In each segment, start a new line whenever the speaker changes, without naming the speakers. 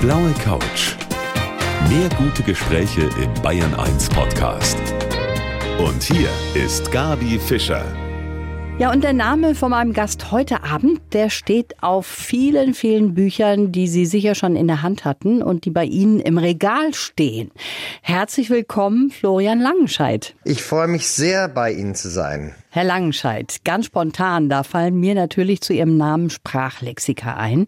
blaue Couch. Mehr gute Gespräche im Bayern 1 Podcast. Und hier ist Gabi Fischer.
Ja, und der Name von meinem Gast heute Abend, der steht auf vielen, vielen Büchern, die Sie sicher schon in der Hand hatten und die bei Ihnen im Regal stehen. Herzlich willkommen, Florian Langenscheidt.
Ich freue mich sehr, bei Ihnen zu sein.
Herr Langenscheidt, ganz spontan, da fallen mir natürlich zu Ihrem Namen Sprachlexika ein.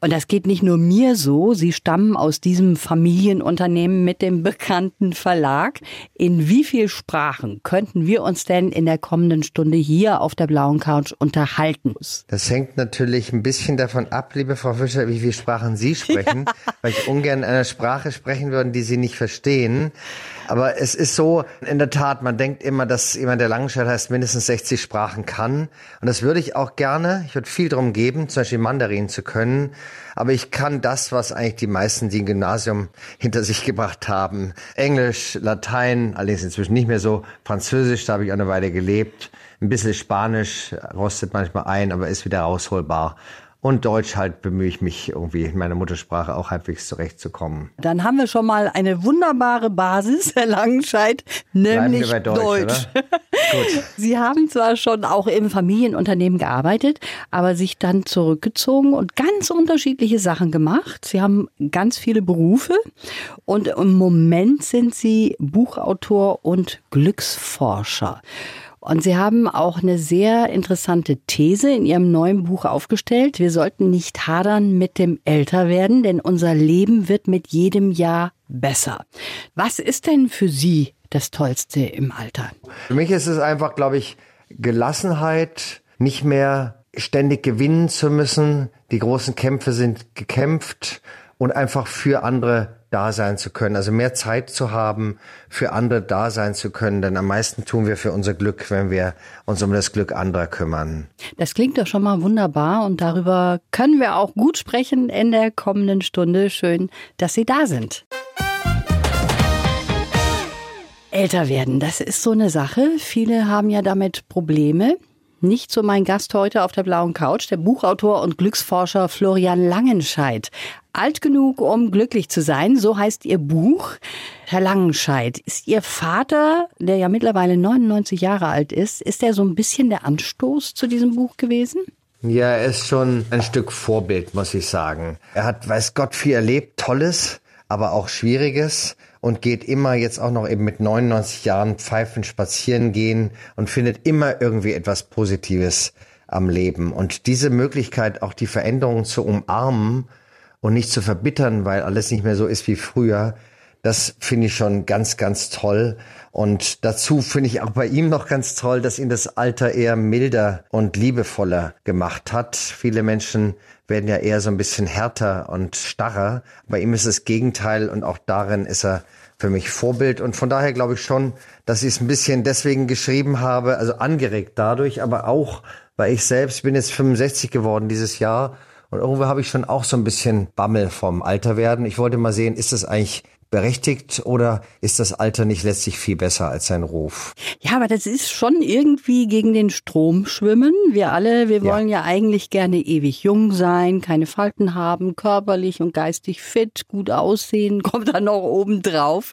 Und das geht nicht nur mir so, Sie stammen aus diesem Familienunternehmen mit dem bekannten Verlag. In wie viel Sprachen könnten wir uns denn in der kommenden Stunde hier auf der blauen Couch unterhalten?
Das hängt natürlich ein bisschen davon ab, liebe Frau Fischer, wie viele Sprachen Sie sprechen, ja. weil ich ungern eine Sprache sprechen würde, die Sie nicht verstehen. Aber es ist so, in der Tat, man denkt immer, dass jemand, der Langenscheid heißt, mindestens 60 Sprachen kann. Und das würde ich auch gerne. Ich würde viel darum geben, zum Beispiel Mandarin zu können. Aber ich kann das, was eigentlich die meisten, die ein Gymnasium hinter sich gebracht haben. Englisch, Latein, allerdings inzwischen nicht mehr so. Französisch, da habe ich auch eine Weile gelebt. Ein bisschen Spanisch rostet manchmal ein, aber ist wieder rausholbar. Und Deutsch halt bemühe ich mich irgendwie in meiner Muttersprache auch halbwegs zurechtzukommen.
Dann haben wir schon mal eine wunderbare Basis, Herr Langenscheid, nämlich
Deutsch. Deutsch.
Gut. Sie haben zwar schon auch im Familienunternehmen gearbeitet, aber sich dann zurückgezogen und ganz unterschiedliche Sachen gemacht. Sie haben ganz viele Berufe und im Moment sind Sie Buchautor und Glücksforscher. Und Sie haben auch eine sehr interessante These in Ihrem neuen Buch aufgestellt. Wir sollten nicht hadern mit dem Älterwerden, denn unser Leben wird mit jedem Jahr besser. Was ist denn für Sie das Tollste im Alter?
Für mich ist es einfach, glaube ich, Gelassenheit, nicht mehr ständig gewinnen zu müssen. Die großen Kämpfe sind gekämpft und einfach für andere da sein zu können, also mehr Zeit zu haben, für andere da sein zu können, denn am meisten tun wir für unser Glück, wenn wir uns um das Glück anderer kümmern.
Das klingt doch schon mal wunderbar und darüber können wir auch gut sprechen in der kommenden Stunde. Schön, dass Sie da sind. Älter werden, das ist so eine Sache. Viele haben ja damit Probleme. Nicht so mein Gast heute auf der blauen Couch, der Buchautor und Glücksforscher Florian Langenscheidt. Alt genug, um glücklich zu sein, so heißt Ihr Buch. Herr Langenscheidt, ist Ihr Vater, der ja mittlerweile 99 Jahre alt ist, ist er so ein bisschen der Anstoß zu diesem Buch gewesen?
Ja, er ist schon ein Stück Vorbild, muss ich sagen. Er hat, weiß Gott, viel erlebt, Tolles, aber auch Schwieriges und geht immer jetzt auch noch eben mit 99 Jahren pfeifen spazieren gehen und findet immer irgendwie etwas Positives am Leben. Und diese Möglichkeit, auch die Veränderungen zu umarmen und nicht zu verbittern, weil alles nicht mehr so ist wie früher, das finde ich schon ganz, ganz toll. Und dazu finde ich auch bei ihm noch ganz toll, dass ihn das Alter eher milder und liebevoller gemacht hat. Viele Menschen werden ja eher so ein bisschen härter und starrer. Bei ihm ist das Gegenteil und auch darin ist er für mich Vorbild. Und von daher glaube ich schon, dass ich es ein bisschen deswegen geschrieben habe, also angeregt dadurch, aber auch, weil ich selbst bin jetzt 65 geworden dieses Jahr und irgendwo habe ich schon auch so ein bisschen Bammel vom Alter werden. Ich wollte mal sehen, ist das eigentlich berechtigt oder ist das Alter nicht letztlich viel besser als sein Ruf?
Ja, aber das ist schon irgendwie gegen den Strom schwimmen. Wir alle, wir wollen ja, ja eigentlich gerne ewig jung sein, keine Falten haben, körperlich und geistig fit, gut aussehen, kommt dann noch oben drauf.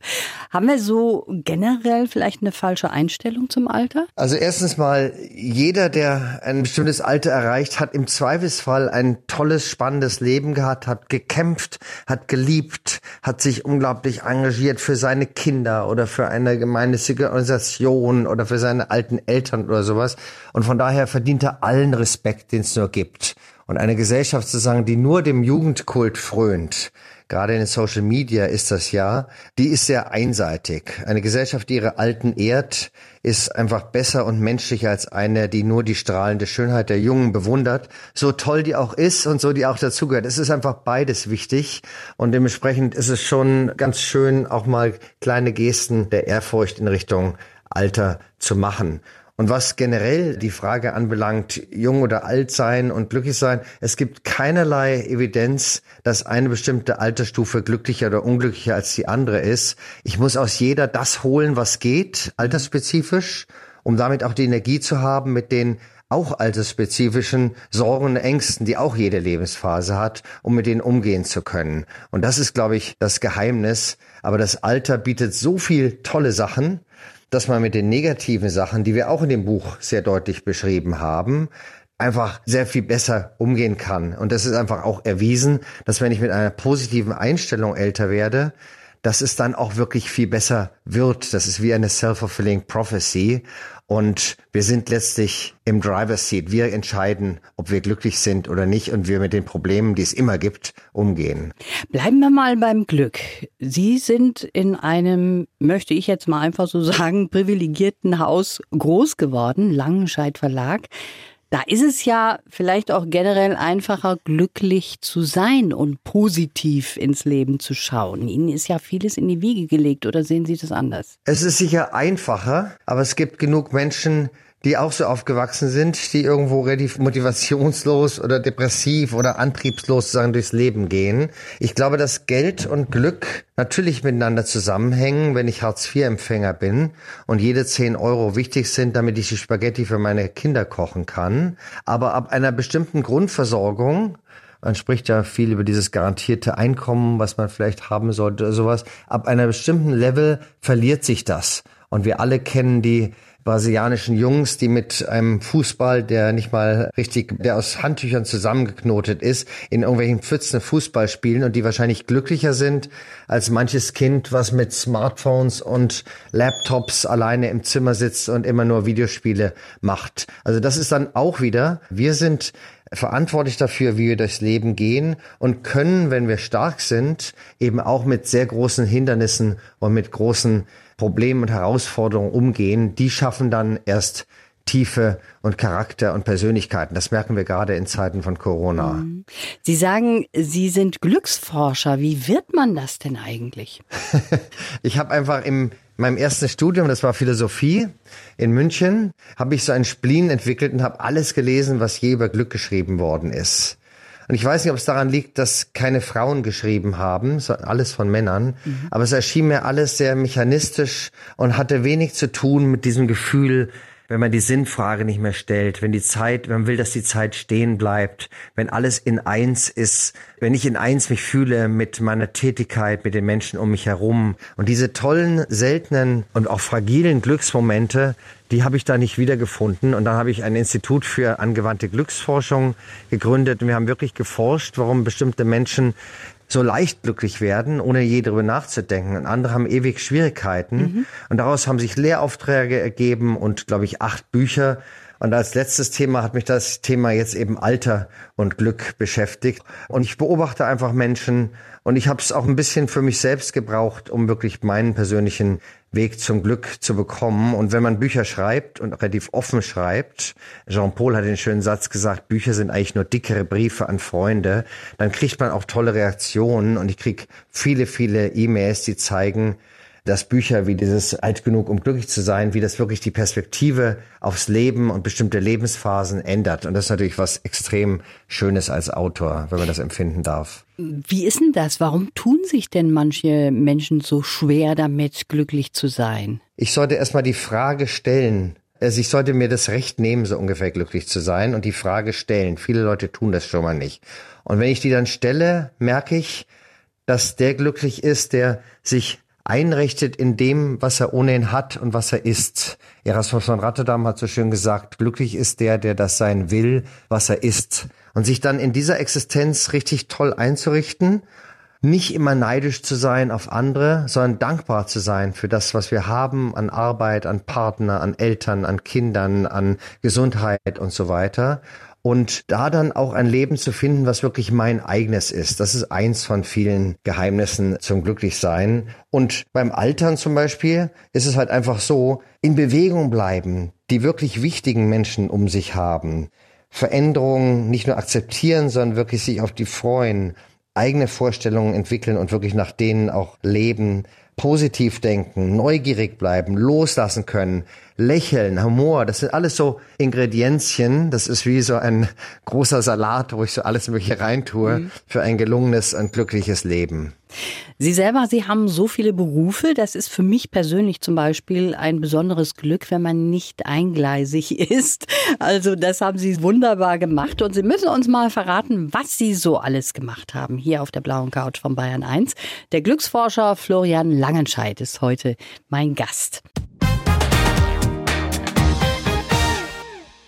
Haben wir so generell vielleicht eine falsche Einstellung zum Alter?
Also erstens mal, jeder, der ein bestimmtes Alter erreicht, hat im Zweifelsfall ein tolles, spannendes Leben gehabt, hat gekämpft, hat geliebt, hat sich unglaublich ehrenamtlich engagiert für seine Kinder oder für eine gemeinnützige Organisation oder für seine alten Eltern oder sowas. Und von daher verdient er allen Respekt, den es nur gibt. Und eine Gesellschaft zu sagen, die nur dem Jugendkult frönt, gerade in Social Media ist das ja, die ist sehr einseitig. Eine Gesellschaft, die ihre Alten ehrt, ist einfach besser und menschlicher als eine, die nur die strahlende Schönheit der Jungen bewundert. So toll die auch ist und so die auch dazugehört. Es ist einfach beides wichtig und dementsprechend ist es schon ganz schön, auch mal kleine Gesten der Ehrfurcht in Richtung Alter zu machen. Und was generell die Frage anbelangt, jung oder alt sein und glücklich sein, es gibt keinerlei Evidenz, dass eine bestimmte Altersstufe glücklicher oder unglücklicher als die andere ist. Ich muss aus jeder das holen, was geht, altersspezifisch, um damit auch die Energie zu haben, mit den auch altersspezifischen Sorgen und Ängsten, die auch jede Lebensphase hat, um mit denen umgehen zu können. Und das ist, glaube ich, das Geheimnis. Aber das Alter bietet so viel tolle Sachen, dass man mit den negativen Sachen, die wir auch in dem Buch sehr deutlich beschrieben haben, einfach sehr viel besser umgehen kann. Und das ist einfach auch erwiesen, dass wenn ich mit einer positiven Einstellung älter werde, dass es dann auch wirklich viel besser wird. Das ist wie eine self-fulfilling prophecy. Und wir sind letztlich im Driver's Seat. Wir entscheiden, ob wir glücklich sind oder nicht und wir mit den Problemen, die es immer gibt, umgehen.
Bleiben wir mal beim Glück. Sie sind in einem, möchte ich jetzt mal einfach so sagen, privilegierten Haus groß geworden, Langenscheid Verlag. Da ist es ja vielleicht auch generell einfacher, glücklich zu sein und positiv ins Leben zu schauen. Ihnen ist ja vieles in die Wiege gelegt, oder sehen Sie das anders?
Es ist sicher einfacher, aber es gibt genug Menschen, die auch so aufgewachsen sind, die irgendwo relativ motivationslos oder depressiv oder antriebslos sagen durchs Leben gehen. Ich glaube, dass Geld und Glück natürlich miteinander zusammenhängen, wenn ich Hartz-IV-Empfänger bin und jede 10 Euro wichtig sind, damit ich die Spaghetti für meine Kinder kochen kann. Aber ab einer bestimmten Grundversorgung man spricht ja viel über dieses garantierte Einkommen, was man vielleicht haben sollte oder sowas. Ab einer bestimmten Level verliert sich das. Und wir alle kennen die brasilianischen Jungs, die mit einem Fußball, der nicht mal richtig, der aus Handtüchern zusammengeknotet ist, in irgendwelchen Pfützen Fußball spielen und die wahrscheinlich glücklicher sind als manches Kind, was mit Smartphones und Laptops alleine im Zimmer sitzt und immer nur Videospiele macht. Also das ist dann auch wieder, wir sind verantwortlich dafür, wie wir durchs Leben gehen und können, wenn wir stark sind, eben auch mit sehr großen Hindernissen und mit großen Problemen und Herausforderungen umgehen, die schaffen dann erst Tiefe und Charakter und Persönlichkeiten. Das merken wir gerade in Zeiten von Corona. Mhm.
Sie sagen, Sie sind Glücksforscher. Wie wird man das denn eigentlich?
ich habe einfach im meinem ersten Studium, das war Philosophie in München, habe ich so einen Spleen entwickelt und habe alles gelesen, was je über Glück geschrieben worden ist. Und ich weiß nicht, ob es daran liegt, dass keine Frauen geschrieben haben, sondern alles von Männern. Mhm. Aber es erschien mir alles sehr mechanistisch und hatte wenig zu tun mit diesem Gefühl, wenn man die Sinnfrage nicht mehr stellt, wenn die Zeit, wenn man will, dass die Zeit stehen bleibt, wenn alles in eins ist, wenn ich in eins mich fühle mit meiner Tätigkeit, mit den Menschen um mich herum. Und diese tollen, seltenen und auch fragilen Glücksmomente, die habe ich da nicht wiedergefunden. Und dann habe ich ein Institut für angewandte Glücksforschung gegründet. Und wir haben wirklich geforscht, warum bestimmte Menschen so leicht glücklich werden, ohne je darüber nachzudenken. Und andere haben ewig Schwierigkeiten. Mhm. Und daraus haben sich Lehraufträge ergeben und, glaube ich, acht Bücher. Und als letztes Thema hat mich das Thema jetzt eben Alter und Glück beschäftigt. Und ich beobachte einfach Menschen und ich habe es auch ein bisschen für mich selbst gebraucht, um wirklich meinen persönlichen Weg zum Glück zu bekommen. Und wenn man Bücher schreibt und relativ offen schreibt, Jean-Paul hat den schönen Satz gesagt, Bücher sind eigentlich nur dickere Briefe an Freunde, dann kriegt man auch tolle Reaktionen und ich krieg viele, viele E-Mails, die zeigen, dass Bücher wie dieses Alt genug, um glücklich zu sein, wie das wirklich die Perspektive aufs Leben und bestimmte Lebensphasen ändert. Und das ist natürlich was extrem Schönes als Autor, wenn man das empfinden darf.
Wie ist denn das? Warum tun sich denn manche Menschen so schwer damit, glücklich zu sein?
Ich sollte erstmal die Frage stellen, also ich sollte mir das Recht nehmen, so ungefähr glücklich zu sein und die Frage stellen. Viele Leute tun das schon mal nicht. Und wenn ich die dann stelle, merke ich, dass der glücklich ist, der sich einrichtet in dem, was er ohnehin hat und was er ist. Erasmus von Rotterdam hat so schön gesagt, glücklich ist der, der das sein will, was er ist. Und sich dann in dieser Existenz richtig toll einzurichten, nicht immer neidisch zu sein auf andere, sondern dankbar zu sein für das, was wir haben an Arbeit, an Partner, an Eltern, an Kindern, an Gesundheit und so weiter und da dann auch ein Leben zu finden, was wirklich mein eigenes ist. Das ist eins von vielen Geheimnissen zum Glücklichsein. Und beim Altern zum Beispiel ist es halt einfach so, in Bewegung bleiben, die wirklich wichtigen Menschen um sich haben, Veränderungen nicht nur akzeptieren, sondern wirklich sich auf die freuen, eigene Vorstellungen entwickeln und wirklich nach denen auch leben, positiv denken, neugierig bleiben, loslassen können, Lächeln, Humor, das sind alles so Ingredienzien. Das ist wie so ein großer Salat, wo ich so alles Mögliche reintue mhm. für ein gelungenes und glückliches Leben.
Sie selber, Sie haben so viele Berufe. Das ist für mich persönlich zum Beispiel ein besonderes Glück, wenn man nicht eingleisig ist. Also das haben Sie wunderbar gemacht. Und Sie müssen uns mal verraten, was Sie so alles gemacht haben hier auf der blauen Couch von Bayern 1. Der Glücksforscher Florian Langenscheidt ist heute mein Gast.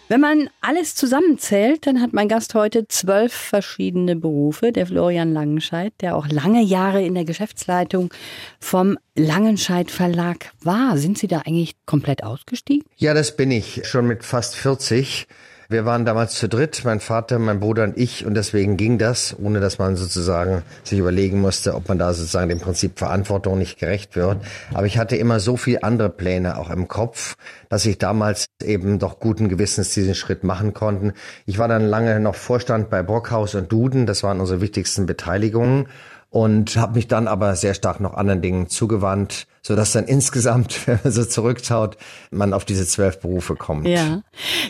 Wenn man alles zusammenzählt, dann hat mein Gast heute zwölf verschiedene Berufe. Der Florian Langenscheidt, der auch lange Jahre in der Geschäftsleitung vom Langenscheidt Verlag war. Sind Sie da eigentlich komplett ausgestiegen?
Ja, das bin ich. Schon mit fast 40 wir waren damals zu dritt, mein Vater, mein Bruder und ich, und deswegen ging das, ohne dass man sozusagen sich überlegen musste, ob man da sozusagen dem Prinzip Verantwortung nicht gerecht wird. Aber ich hatte immer so viel andere Pläne auch im Kopf, dass ich damals eben doch guten Gewissens diesen Schritt machen konnten. Ich war dann lange noch Vorstand bei Brockhaus und Duden, das waren unsere wichtigsten Beteiligungen und habe mich dann aber sehr stark noch anderen Dingen zugewandt, so dass dann insgesamt, wenn man so zurückschaut, man auf diese zwölf Berufe kommt.
Ja.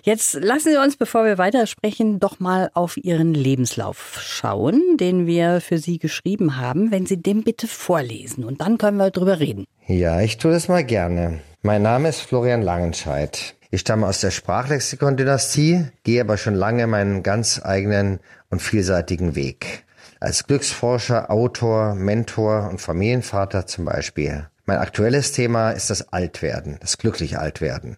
Jetzt lassen Sie uns, bevor wir weitersprechen, doch mal auf Ihren Lebenslauf schauen, den wir für Sie geschrieben haben. Wenn Sie den bitte vorlesen und dann können wir drüber reden.
Ja, ich tue das mal gerne. Mein Name ist Florian Langenscheidt. Ich stamme aus der Sprachlexikon-Dynastie, gehe aber schon lange meinen ganz eigenen und vielseitigen Weg. Als Glücksforscher, Autor, Mentor und Familienvater zum Beispiel. Mein aktuelles Thema ist das Altwerden, das glückliche Altwerden.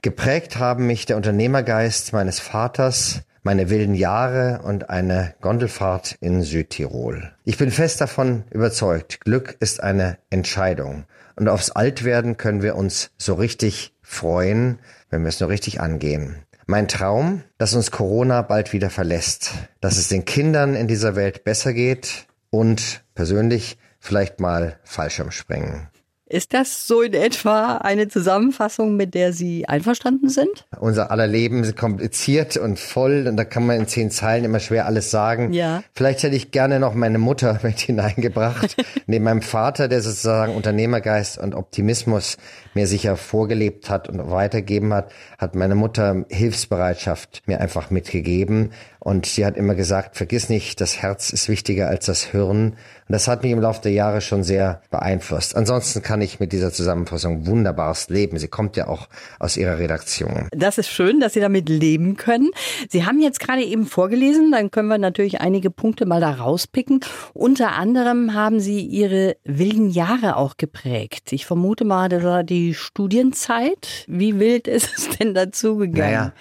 Geprägt haben mich der Unternehmergeist meines Vaters, meine wilden Jahre und eine Gondelfahrt in Südtirol. Ich bin fest davon überzeugt, Glück ist eine Entscheidung. Und aufs Altwerden können wir uns so richtig freuen, wenn wir es nur richtig angehen. Mein Traum, dass uns Corona bald wieder verlässt, dass es den Kindern in dieser Welt besser geht und persönlich vielleicht mal Fallschirmspringen.
Ist das so in etwa eine Zusammenfassung, mit der Sie einverstanden sind?
Unser aller Leben ist kompliziert und voll und da kann man in zehn Zeilen immer schwer alles sagen.
Ja.
Vielleicht hätte ich gerne noch meine Mutter mit hineingebracht, neben meinem Vater, der sozusagen Unternehmergeist und Optimismus mir sicher vorgelebt hat und weitergeben hat, hat meine Mutter Hilfsbereitschaft mir einfach mitgegeben und sie hat immer gesagt, vergiss nicht, das Herz ist wichtiger als das Hirn. Und das hat mich im Laufe der Jahre schon sehr beeinflusst. Ansonsten kann ich mit dieser Zusammenfassung wunderbares leben. Sie kommt ja auch aus ihrer Redaktion.
Das ist schön, dass Sie damit leben können. Sie haben jetzt gerade eben vorgelesen, dann können wir natürlich einige Punkte mal da rauspicken. Unter anderem haben Sie Ihre wilden Jahre auch geprägt. Ich vermute mal, das war die Studienzeit. Wie wild ist es denn dazu gegangen?
Naja,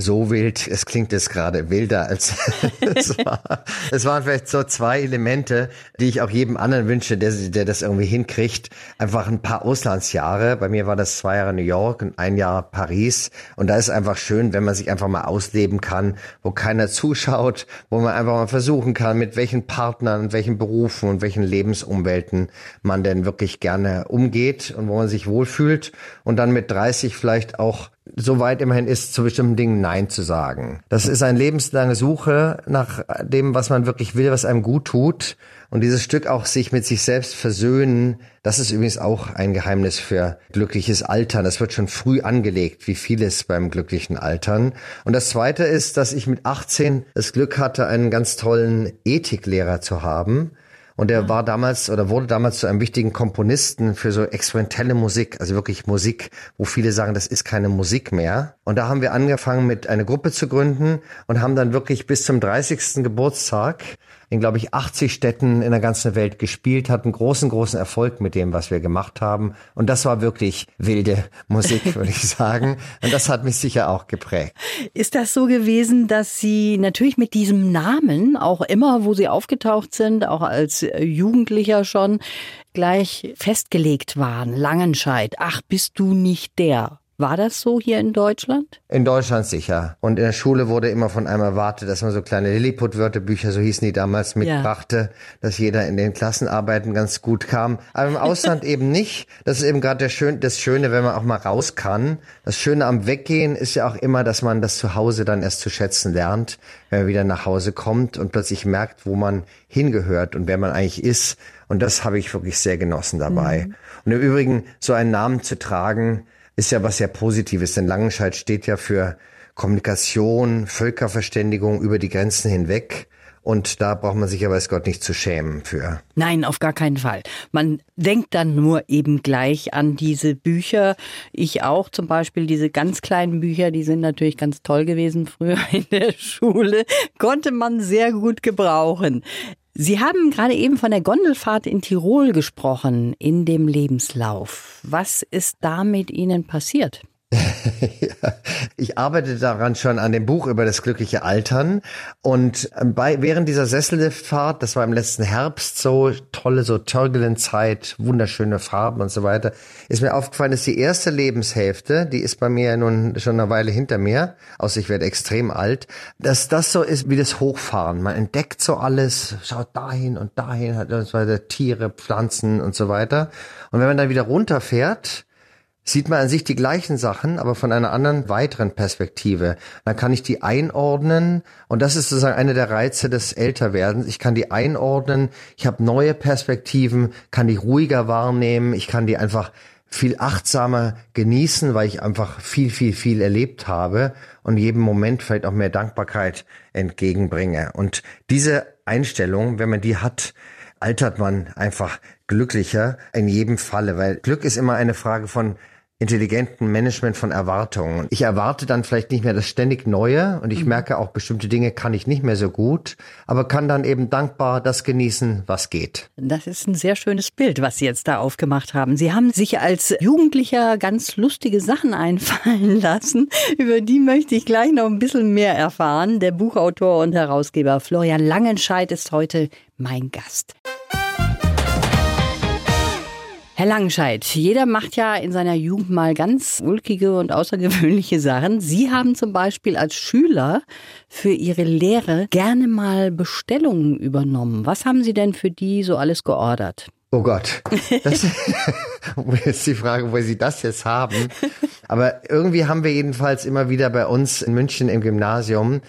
so wild, es klingt jetzt gerade wilder als es war. Es waren vielleicht so zwei Elemente, die ich auch jedem anderen wünsche, der, der das irgendwie hinkriegt. Einfach ein paar Auslandsjahre. Bei mir war das zwei Jahre New York und ein Jahr Paris. Und da ist einfach schön, wenn man sich einfach mal ausleben kann, wo keiner zuschaut, wo man einfach mal versuchen kann, mit welchen Partnern, welchen Berufen und welchen Lebensumwelten man denn wirklich gerne umgeht und wo man sich wohlfühlt und dann mit 30 vielleicht auch so weit immerhin ist, zu bestimmten Dingen Nein zu sagen. Das ist eine lebenslange Suche nach dem, was man wirklich will, was einem gut tut. Und dieses Stück auch sich mit sich selbst versöhnen, das ist übrigens auch ein Geheimnis für glückliches Altern. Das wird schon früh angelegt, wie vieles beim glücklichen Altern. Und das zweite ist, dass ich mit 18 das Glück hatte, einen ganz tollen Ethiklehrer zu haben und er war damals oder wurde damals zu einem wichtigen Komponisten für so experimentelle Musik, also wirklich Musik, wo viele sagen, das ist keine Musik mehr. Und da haben wir angefangen mit eine Gruppe zu gründen und haben dann wirklich bis zum 30. Geburtstag in, glaube ich, 80 Städten in der ganzen Welt gespielt, hatten großen, großen Erfolg mit dem, was wir gemacht haben. Und das war wirklich wilde Musik, würde ich sagen. Und das hat mich sicher auch geprägt.
Ist das so gewesen, dass Sie natürlich mit diesem Namen, auch immer, wo Sie aufgetaucht sind, auch als Jugendlicher schon, gleich festgelegt waren? Langenscheid, ach, bist du nicht der? War das so hier in Deutschland?
In Deutschland sicher. Und in der Schule wurde immer von einem erwartet, dass man so kleine Lilliput-Wörterbücher, so hießen die damals, mitbrachte, ja. dass jeder in den Klassenarbeiten ganz gut kam. Aber im Ausland eben nicht. Das ist eben gerade Schön, das Schöne, wenn man auch mal raus kann. Das Schöne am Weggehen ist ja auch immer, dass man das zu Hause dann erst zu schätzen lernt, wenn man wieder nach Hause kommt und plötzlich merkt, wo man hingehört und wer man eigentlich ist. Und das habe ich wirklich sehr genossen dabei. Mhm. Und im Übrigen, so einen Namen zu tragen, ist ja was sehr Positives, denn Langenscheid steht ja für Kommunikation, Völkerverständigung über die Grenzen hinweg. Und da braucht man sich ja weiß Gott nicht zu schämen für.
Nein, auf gar keinen Fall. Man denkt dann nur eben gleich an diese Bücher. Ich auch zum Beispiel, diese ganz kleinen Bücher, die sind natürlich ganz toll gewesen früher in der Schule. Konnte man sehr gut gebrauchen. Sie haben gerade eben von der Gondelfahrt in Tirol gesprochen, in dem Lebenslauf. Was ist da mit Ihnen passiert?
ich arbeite daran schon an dem Buch über das glückliche Altern und ähm, bei, während dieser Sesselliftfahrt, das war im letzten Herbst so tolle, so turbulent Zeit, wunderschöne Farben und so weiter, ist mir aufgefallen, dass die erste Lebenshälfte, die ist bei mir nun schon eine Weile hinter mir, außer ich werde extrem alt, dass das so ist wie das Hochfahren. Man entdeckt so alles, schaut dahin und dahin, hat und so weiter, Tiere, Pflanzen und so weiter. Und wenn man dann wieder runterfährt, sieht man an sich die gleichen Sachen, aber von einer anderen weiteren Perspektive. Dann kann ich die einordnen und das ist sozusagen einer der Reize des Älterwerdens. Ich kann die einordnen, ich habe neue Perspektiven, kann die ruhiger wahrnehmen, ich kann die einfach viel achtsamer genießen, weil ich einfach viel, viel, viel erlebt habe und jedem Moment vielleicht auch mehr Dankbarkeit entgegenbringe. Und diese Einstellung, wenn man die hat, altert man einfach glücklicher in jedem Falle, weil Glück ist immer eine Frage von intelligenten Management von Erwartungen. Ich erwarte dann vielleicht nicht mehr das ständig Neue und ich mhm. merke auch, bestimmte Dinge kann ich nicht mehr so gut, aber kann dann eben dankbar das genießen, was geht.
Das ist ein sehr schönes Bild, was Sie jetzt da aufgemacht haben. Sie haben sich als Jugendlicher ganz lustige Sachen einfallen lassen. Über die möchte ich gleich noch ein bisschen mehr erfahren. Der Buchautor und Herausgeber Florian Langenscheidt ist heute mein Gast. Herr Langenscheid, jeder macht ja in seiner Jugend mal ganz ulkige und außergewöhnliche Sachen. Sie haben zum Beispiel als Schüler für Ihre Lehre gerne mal Bestellungen übernommen. Was haben Sie denn für die so alles geordert?
Oh Gott, das ist die Frage, wo Sie das jetzt haben. Aber irgendwie haben wir jedenfalls immer wieder bei uns in München im Gymnasium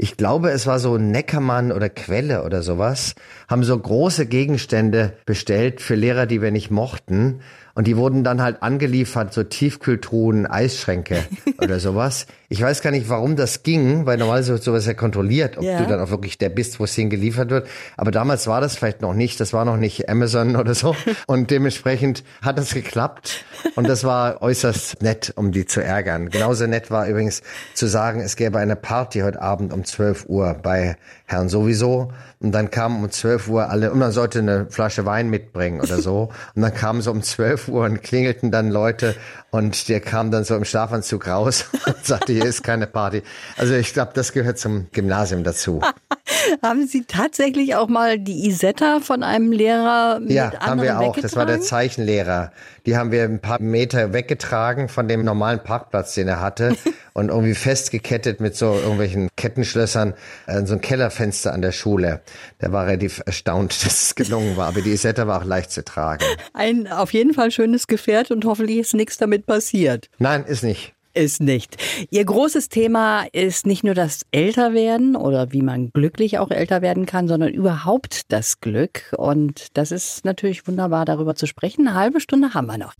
ich glaube, es war so Neckermann oder Quelle oder sowas, haben so große Gegenstände bestellt für Lehrer, die wir nicht mochten. Und die wurden dann halt angeliefert, so Tiefkühltruhen, Eisschränke oder sowas. Ich weiß gar nicht, warum das ging, weil normalerweise wird sowas ja kontrolliert, ob ja. du dann auch wirklich der bist, wo es hingeliefert wird. Aber damals war das vielleicht noch nicht. Das war noch nicht Amazon oder so. Und dementsprechend hat das geklappt. Und das war äußerst nett, um die zu ärgern. Genauso nett war übrigens zu sagen, es gäbe eine Party heute Abend um 12 Uhr bei Herrn sowieso. Und dann kamen um 12 Uhr alle, und man sollte eine Flasche Wein mitbringen oder so. Und dann kamen so um 12 Uhr und klingelten dann Leute und der kam dann so im Schlafanzug raus und sagte, hier ist keine Party. Also ich glaube, das gehört zum Gymnasium dazu.
haben Sie tatsächlich auch mal die Isetta von einem Lehrer mit
Ja, haben wir auch. Das war der Zeichenlehrer. Die haben wir ein paar Meter weggetragen von dem normalen Parkplatz, den er hatte und irgendwie festgekettet mit so irgendwelchen Kettenschlössern äh, so ein Kellerfenster an der Schule. Der war relativ erstaunt, dass es gelungen war. Aber die Isetta war auch leicht zu tragen.
Ein auf jeden Fall schönes Gefährt und hoffentlich ist nichts damit passiert.
Nein, ist nicht
ist nicht. Ihr großes Thema ist nicht nur das Älterwerden oder wie man glücklich auch älter werden kann, sondern überhaupt das Glück. Und das ist natürlich wunderbar, darüber zu sprechen. Eine halbe Stunde haben wir noch.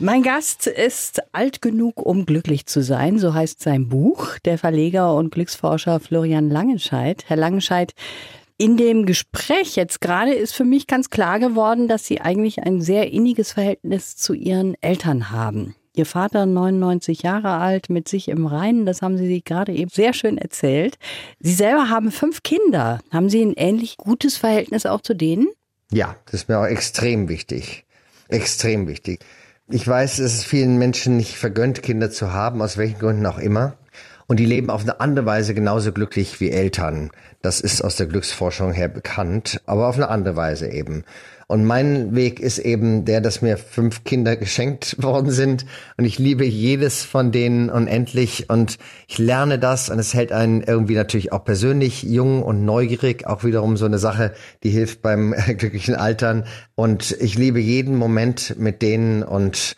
Mein Gast ist alt genug, um glücklich zu sein, so heißt sein Buch, der Verleger und Glücksforscher Florian Langenscheidt. Herr Langenscheidt, in dem Gespräch jetzt gerade ist für mich ganz klar geworden, dass Sie eigentlich ein sehr inniges Verhältnis zu Ihren Eltern haben. Ihr Vater 99 Jahre alt, mit sich im Reinen, das haben Sie gerade eben sehr schön erzählt. Sie selber haben fünf Kinder. Haben Sie ein ähnlich gutes Verhältnis auch zu denen?
Ja, das ist mir auch extrem wichtig. Extrem wichtig. Ich weiß, es ist vielen Menschen nicht vergönnt, Kinder zu haben, aus welchen Gründen auch immer. Und die leben auf eine andere Weise genauso glücklich wie Eltern. Das ist aus der Glücksforschung her bekannt, aber auf eine andere Weise eben. Und mein Weg ist eben der, dass mir fünf Kinder geschenkt worden sind. Und ich liebe jedes von denen unendlich. Und ich lerne das. Und es hält einen irgendwie natürlich auch persönlich jung und neugierig, auch wiederum so eine Sache, die hilft beim glücklichen Altern. Und ich liebe jeden Moment mit denen. Und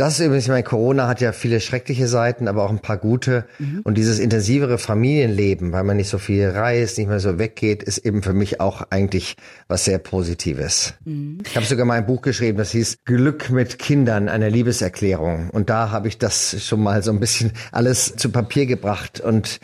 Das übrigens, ich meine, Corona hat ja viele schreckliche Seiten, aber auch ein paar gute. Mhm. Und dieses intensivere Familienleben, weil man nicht so viel reist, nicht mehr so weggeht, ist eben für mich auch eigentlich was sehr Positives. Mhm. Ich habe sogar mal ein Buch geschrieben, das hieß Glück mit Kindern, eine Liebeserklärung. Und da habe ich das schon mal so ein bisschen alles zu Papier gebracht. Und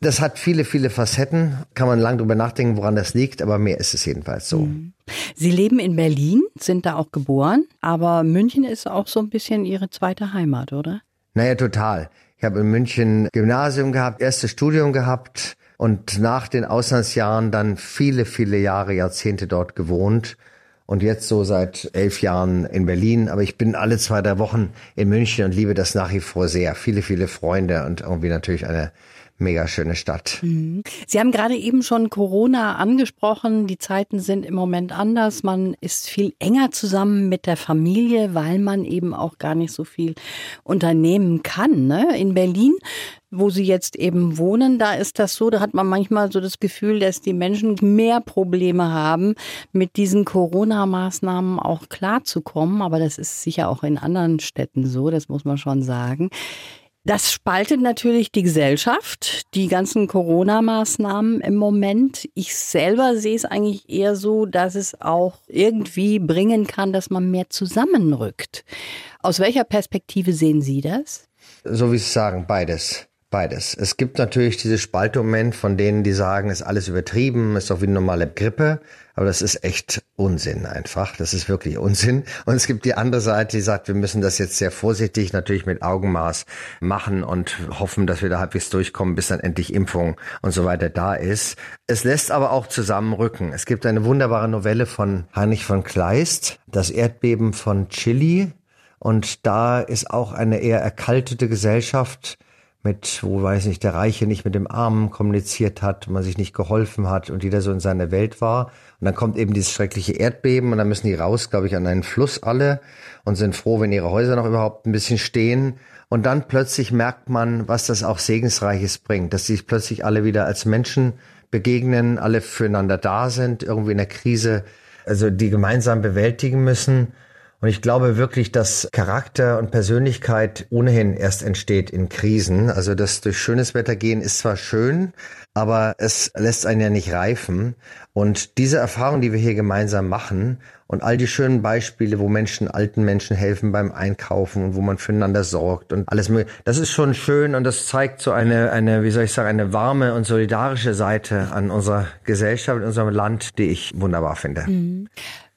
das hat viele, viele Facetten. Kann man lang drüber nachdenken, woran das liegt, aber mehr ist es jedenfalls so. Mhm.
Sie leben in Berlin, sind da auch geboren, aber München ist auch so ein bisschen Ihre zweite Heimat, oder?
Naja, total. Ich habe in München Gymnasium gehabt, erstes Studium gehabt und nach den Auslandsjahren dann viele, viele Jahre, Jahrzehnte dort gewohnt und jetzt so seit elf Jahren in Berlin. Aber ich bin alle zwei, drei Wochen in München und liebe das nach wie vor sehr. Viele, viele Freunde und irgendwie natürlich eine mega schöne Stadt. Mhm.
Sie haben gerade eben schon Corona angesprochen. Die Zeiten sind im Moment anders. Man ist viel enger zusammen mit der Familie, weil man eben auch gar nicht so viel unternehmen kann. Ne? In Berlin wo Sie jetzt eben wohnen, da ist das so, da hat man manchmal so das Gefühl, dass die Menschen mehr Probleme haben, mit diesen Corona-Maßnahmen auch klarzukommen. Aber das ist sicher auch in anderen Städten so, das muss man schon sagen. Das spaltet natürlich die Gesellschaft, die ganzen Corona-Maßnahmen im Moment. Ich selber sehe es eigentlich eher so, dass es auch irgendwie bringen kann, dass man mehr zusammenrückt. Aus welcher Perspektive sehen Sie das?
So wie Sie sagen, beides. Beides. Es gibt natürlich diese Spaltmoment von denen, die sagen, ist alles übertrieben, ist doch wie eine normale Grippe. Aber das ist echt Unsinn einfach. Das ist wirklich Unsinn. Und es gibt die andere Seite, die sagt, wir müssen das jetzt sehr vorsichtig, natürlich mit Augenmaß machen und hoffen, dass wir da halbwegs durchkommen, bis dann endlich Impfung und so weiter da ist. Es lässt aber auch zusammenrücken. Es gibt eine wunderbare Novelle von Heinrich von Kleist, Das Erdbeben von Chile. Und da ist auch eine eher erkaltete Gesellschaft, mit, wo weiß nicht, der Reiche nicht mit dem Armen kommuniziert hat, man sich nicht geholfen hat und jeder so in seiner Welt war. Und dann kommt eben dieses schreckliche Erdbeben und dann müssen die raus, glaube ich, an einen Fluss alle und sind froh, wenn ihre Häuser noch überhaupt ein bisschen stehen. Und dann plötzlich merkt man, was das auch Segensreiches bringt, dass sich plötzlich alle wieder als Menschen begegnen, alle füreinander da sind, irgendwie in der Krise, also die gemeinsam bewältigen müssen. Und ich glaube wirklich, dass Charakter und Persönlichkeit ohnehin erst entsteht in Krisen. Also das durch schönes Wetter gehen ist zwar schön, aber es lässt einen ja nicht reifen. Und diese Erfahrung, die wir hier gemeinsam machen und all die schönen Beispiele, wo Menschen alten Menschen helfen beim Einkaufen und wo man füreinander sorgt und alles mögliche, das ist schon schön und das zeigt so eine, eine, wie soll ich sagen, eine warme und solidarische Seite an unserer Gesellschaft, in unserem Land, die ich wunderbar finde. Mhm.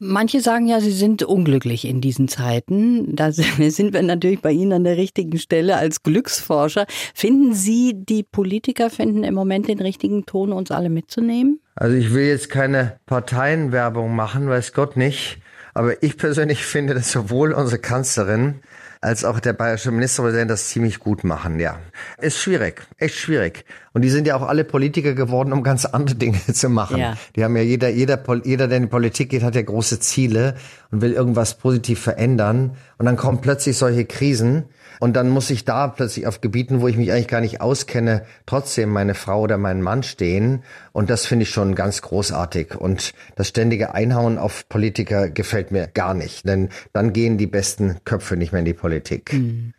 Manche sagen ja, sie sind unglücklich in diesen Zeiten. Da sind wir natürlich bei Ihnen an der richtigen Stelle als Glücksforscher. Finden Sie, die Politiker finden im Moment den richtigen Ton, uns alle mitzunehmen?
Also ich will jetzt keine Parteienwerbung machen, weiß Gott nicht. Aber ich persönlich finde, dass sowohl unsere Kanzlerin als auch der bayerische Ministerpräsident das ziemlich gut machen, ja. Ist schwierig, echt schwierig. Und die sind ja auch alle Politiker geworden, um ganz andere Dinge zu machen. Ja. Die haben ja jeder, jeder, jeder, der in die Politik geht, hat ja große Ziele und will irgendwas positiv verändern. Und dann kommen plötzlich solche Krisen. Und dann muss ich da plötzlich auf Gebieten, wo ich mich eigentlich gar nicht auskenne, trotzdem meine Frau oder meinen Mann stehen. Und das finde ich schon ganz großartig. Und das ständige Einhauen auf Politiker gefällt mir gar nicht. Denn dann gehen die besten Köpfe nicht mehr in die Politik. Mhm.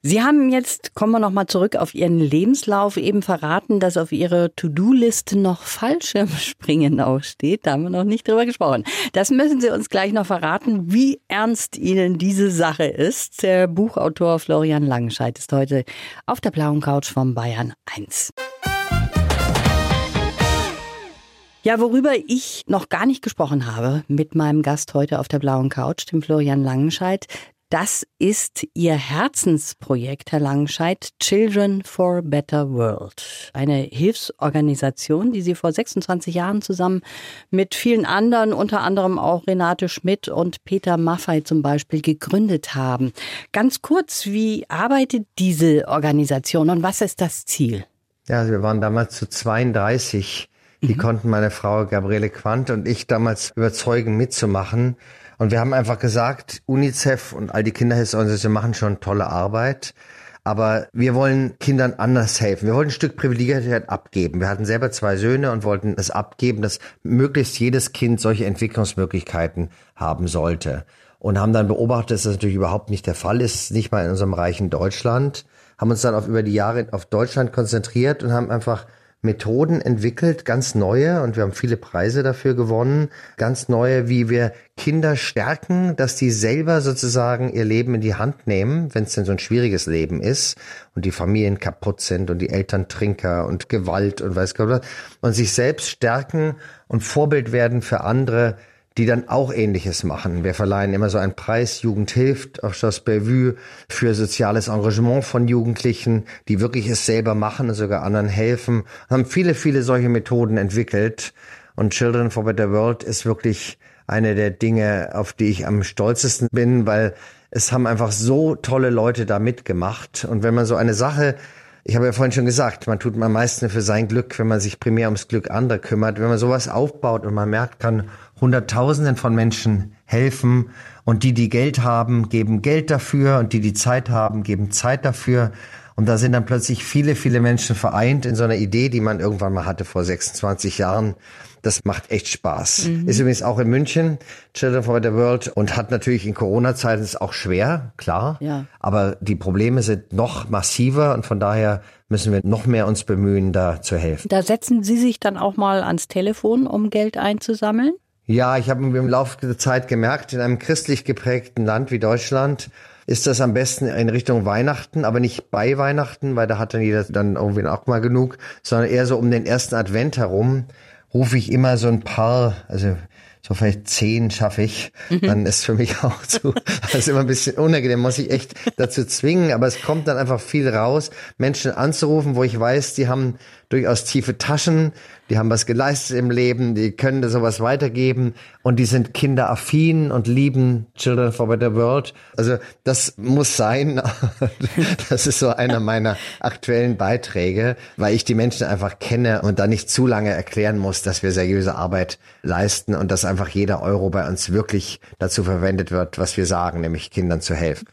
Sie haben jetzt, kommen wir nochmal zurück auf Ihren Lebenslauf, eben verraten, dass auf Ihrer To-Do-Liste noch Fallschirmspringen aufsteht. Da haben wir noch nicht drüber gesprochen. Das müssen Sie uns gleich noch verraten, wie ernst Ihnen diese Sache ist. Der Buchautor Florian Langenscheidt ist heute auf der blauen Couch von Bayern 1. Ja, worüber ich noch gar nicht gesprochen habe mit meinem Gast heute auf der blauen Couch, dem Florian Langenscheidt, das ist Ihr Herzensprojekt, Herr Langenscheidt, Children for a Better World. Eine Hilfsorganisation, die Sie vor 26 Jahren zusammen mit vielen anderen, unter anderem auch Renate Schmidt und Peter Maffei zum Beispiel, gegründet haben. Ganz kurz, wie arbeitet diese Organisation und was ist das Ziel?
Ja, wir waren damals zu 32. Die mhm. konnten meine Frau Gabriele Quandt und ich damals überzeugen, mitzumachen. Und wir haben einfach gesagt, UNICEF und all die Kinderhilfsorganisationen machen schon tolle Arbeit. Aber wir wollen Kindern anders helfen. Wir wollten ein Stück Privilegiertheit abgeben. Wir hatten selber zwei Söhne und wollten es abgeben, dass möglichst jedes Kind solche Entwicklungsmöglichkeiten haben sollte. und haben dann beobachtet, dass das natürlich überhaupt nicht der Fall ist, nicht mal in unserem reichen Deutschland, haben uns dann auf über die Jahre auf Deutschland konzentriert und haben einfach Methoden entwickelt, ganz neue, und wir haben viele Preise dafür gewonnen, ganz neue, wie wir Kinder stärken, dass die selber sozusagen ihr Leben in die Hand nehmen, wenn es denn so ein schwieriges Leben ist und die Familien kaputt sind und die Eltern Trinker und Gewalt und weiß Gott was, und sich selbst stärken und Vorbild werden für andere, die dann auch Ähnliches machen. Wir verleihen immer so einen Preis, Jugend hilft, auf Schloss Bellevue, für soziales Engagement von Jugendlichen, die wirklich es selber machen und sogar anderen helfen. Haben viele, viele solche Methoden entwickelt. Und Children for Better World ist wirklich eine der Dinge, auf die ich am stolzesten bin, weil es haben einfach so tolle Leute da mitgemacht. Und wenn man so eine Sache ich habe ja vorhin schon gesagt, man tut am meisten für sein Glück, wenn man sich primär ums Glück anderer kümmert. Wenn man sowas aufbaut und man merkt, kann Hunderttausenden von Menschen helfen und die, die Geld haben, geben Geld dafür und die, die Zeit haben, geben Zeit dafür. Und da sind dann plötzlich viele, viele Menschen vereint in so einer Idee, die man irgendwann mal hatte vor 26 Jahren. Das macht echt Spaß. Mhm. Ist übrigens auch in München, Children for the World, und hat natürlich in Corona-Zeiten es auch schwer, klar. Ja. Aber die Probleme sind noch massiver und von daher müssen wir noch mehr uns bemühen, da zu helfen.
Da setzen Sie sich dann auch mal ans Telefon, um Geld einzusammeln?
Ja, ich habe im Laufe der Zeit gemerkt, in einem christlich geprägten Land wie Deutschland ist das am besten in Richtung Weihnachten, aber nicht bei Weihnachten, weil da hat dann jeder dann irgendwie auch mal genug, sondern eher so um den ersten Advent herum rufe ich immer so ein paar, also so vielleicht zehn schaffe ich, mhm. dann ist für mich auch zu, das ist immer ein bisschen unangenehm, muss ich echt dazu zwingen, aber es kommt dann einfach viel raus, Menschen anzurufen, wo ich weiß, die haben durchaus tiefe Taschen, die haben was geleistet im Leben, die können sowas weitergeben und die sind kinderaffin und lieben Children for Better World. Also das muss sein. Das ist so einer meiner aktuellen Beiträge, weil ich die Menschen einfach kenne und da nicht zu lange erklären muss, dass wir seriöse Arbeit leisten und dass einfach jeder Euro bei uns wirklich dazu verwendet wird, was wir sagen, nämlich Kindern zu helfen.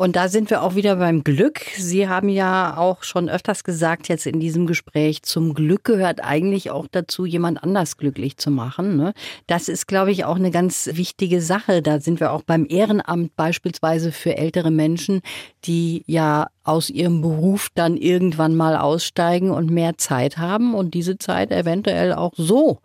Und da sind wir auch wieder beim Glück. Sie haben ja auch schon öfters gesagt jetzt in diesem Gespräch, zum Glück gehört eigentlich auch dazu, jemand anders glücklich zu machen. Ne? Das ist, glaube ich, auch eine ganz wichtige Sache. Da sind wir auch beim Ehrenamt beispielsweise für ältere Menschen, die ja aus ihrem Beruf dann irgendwann mal aussteigen und mehr Zeit haben und diese Zeit eventuell auch so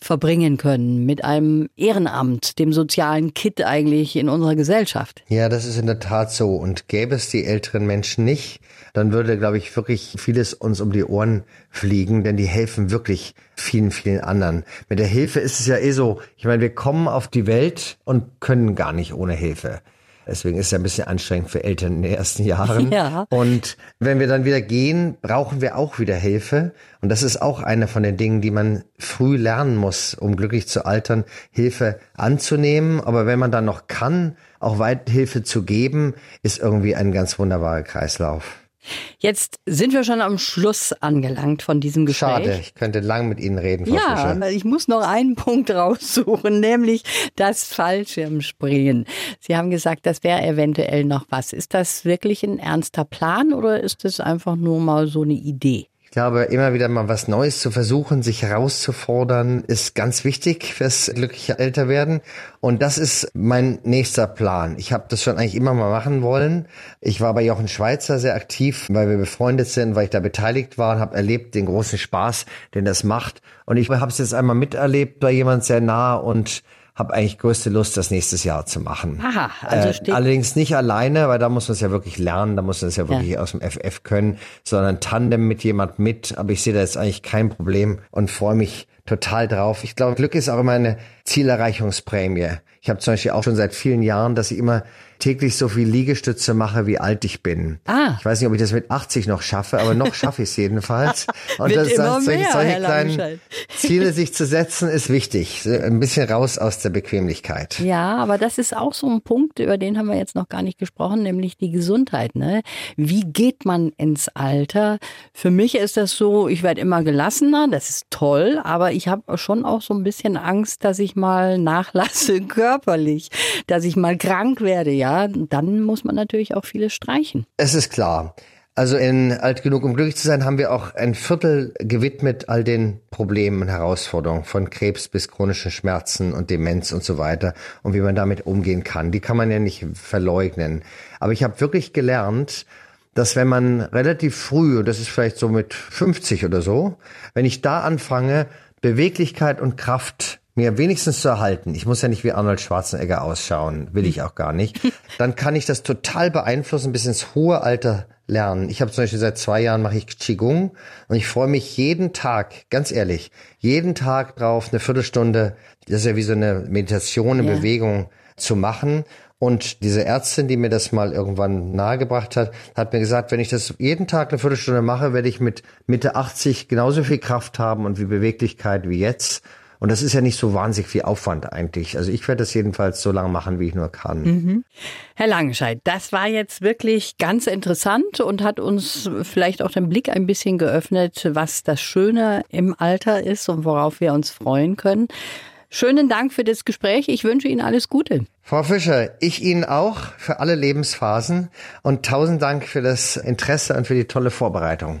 verbringen können mit einem Ehrenamt, dem sozialen Kit eigentlich in unserer Gesellschaft.
Ja, das ist in der Tat so. Und gäbe es die älteren Menschen nicht, dann würde, glaube ich, wirklich vieles uns um die Ohren fliegen, denn die helfen wirklich vielen, vielen anderen. Mit der Hilfe ist es ja eh so, ich meine, wir kommen auf die Welt und können gar nicht ohne Hilfe. Deswegen ist es ja ein bisschen anstrengend für Eltern in den ersten Jahren. Ja. Und wenn wir dann wieder gehen, brauchen wir auch wieder Hilfe. Und das ist auch eine von den Dingen, die man früh lernen muss, um glücklich zu altern, Hilfe anzunehmen. Aber wenn man dann noch kann, auch weit Hilfe zu geben, ist irgendwie ein ganz wunderbarer Kreislauf.
Jetzt sind wir schon am Schluss angelangt von diesem Gespräch.
Schade, ich könnte lang mit Ihnen reden. Frau
ja,
Fischer.
ich muss noch einen Punkt raussuchen, nämlich das Fallschirmspringen. Sie haben gesagt, das wäre eventuell noch was. Ist das wirklich ein ernster Plan oder ist das einfach nur mal so eine Idee?
Ich glaube, immer wieder mal was Neues zu versuchen, sich herauszufordern, ist ganz wichtig fürs glückliche Älterwerden. Und das ist mein nächster Plan. Ich habe das schon eigentlich immer mal machen wollen. Ich war bei Jochen Schweizer sehr aktiv, weil wir befreundet sind, weil ich da beteiligt war und habe erlebt den großen Spaß, den das macht. Und ich habe es jetzt einmal miterlebt bei jemand sehr nah und habe eigentlich größte Lust, das nächstes Jahr zu machen.
Aha, also
äh, allerdings nicht alleine, weil da muss man es ja wirklich lernen, da muss man es ja wirklich ja. aus dem FF können, sondern Tandem mit jemand mit. Aber ich sehe da jetzt eigentlich kein Problem und freue mich total drauf. Ich glaube, Glück ist auch immer eine Zielerreichungsprämie. Ich habe zum Beispiel auch schon seit vielen Jahren, dass ich immer täglich so viel Liegestütze mache, wie alt ich bin. Ah. Ich weiß nicht, ob ich das mit 80 noch schaffe, aber noch schaffe ich es jedenfalls.
Und das, immer solche, mehr, solche
kleinen Ziele sich zu setzen, ist wichtig. Ein bisschen raus aus der Bequemlichkeit.
Ja, aber das ist auch so ein Punkt, über den haben wir jetzt noch gar nicht gesprochen, nämlich die Gesundheit. Ne? Wie geht man ins Alter? Für mich ist das so, ich werde immer gelassener, das ist toll, aber ich habe schon auch so ein bisschen Angst, dass ich mal nachlasse körperlich, dass ich mal krank werde, ja dann muss man natürlich auch viele streichen.
Es ist klar. Also in Alt genug, um glücklich zu sein, haben wir auch ein Viertel gewidmet all den Problemen und Herausforderungen von Krebs bis chronischen Schmerzen und Demenz und so weiter und wie man damit umgehen kann. Die kann man ja nicht verleugnen. Aber ich habe wirklich gelernt, dass wenn man relativ früh, und das ist vielleicht so mit 50 oder so, wenn ich da anfange, Beweglichkeit und Kraft mir wenigstens zu erhalten, ich muss ja nicht wie Arnold Schwarzenegger ausschauen, will ich auch gar nicht, dann kann ich das total beeinflussen bis ins hohe Alter lernen. Ich habe zum Beispiel seit zwei Jahren mache ich Qigong und ich freue mich jeden Tag, ganz ehrlich, jeden Tag drauf, eine Viertelstunde, das ist ja wie so eine Meditation, eine ja. Bewegung zu machen. Und diese Ärztin, die mir das mal irgendwann nahegebracht hat, hat mir gesagt, wenn ich das jeden Tag eine Viertelstunde mache, werde ich mit Mitte 80 genauso viel Kraft haben und wie Beweglichkeit wie jetzt. Und das ist ja nicht so wahnsinnig viel Aufwand eigentlich. Also ich werde das jedenfalls so lange machen, wie ich nur kann. Mhm.
Herr Langenscheid, das war jetzt wirklich ganz interessant und hat uns vielleicht auch den Blick ein bisschen geöffnet, was das Schöne im Alter ist und worauf wir uns freuen können. Schönen Dank für das Gespräch. Ich wünsche Ihnen alles Gute.
Frau Fischer, ich Ihnen auch für alle Lebensphasen und tausend Dank für das Interesse und für die tolle Vorbereitung.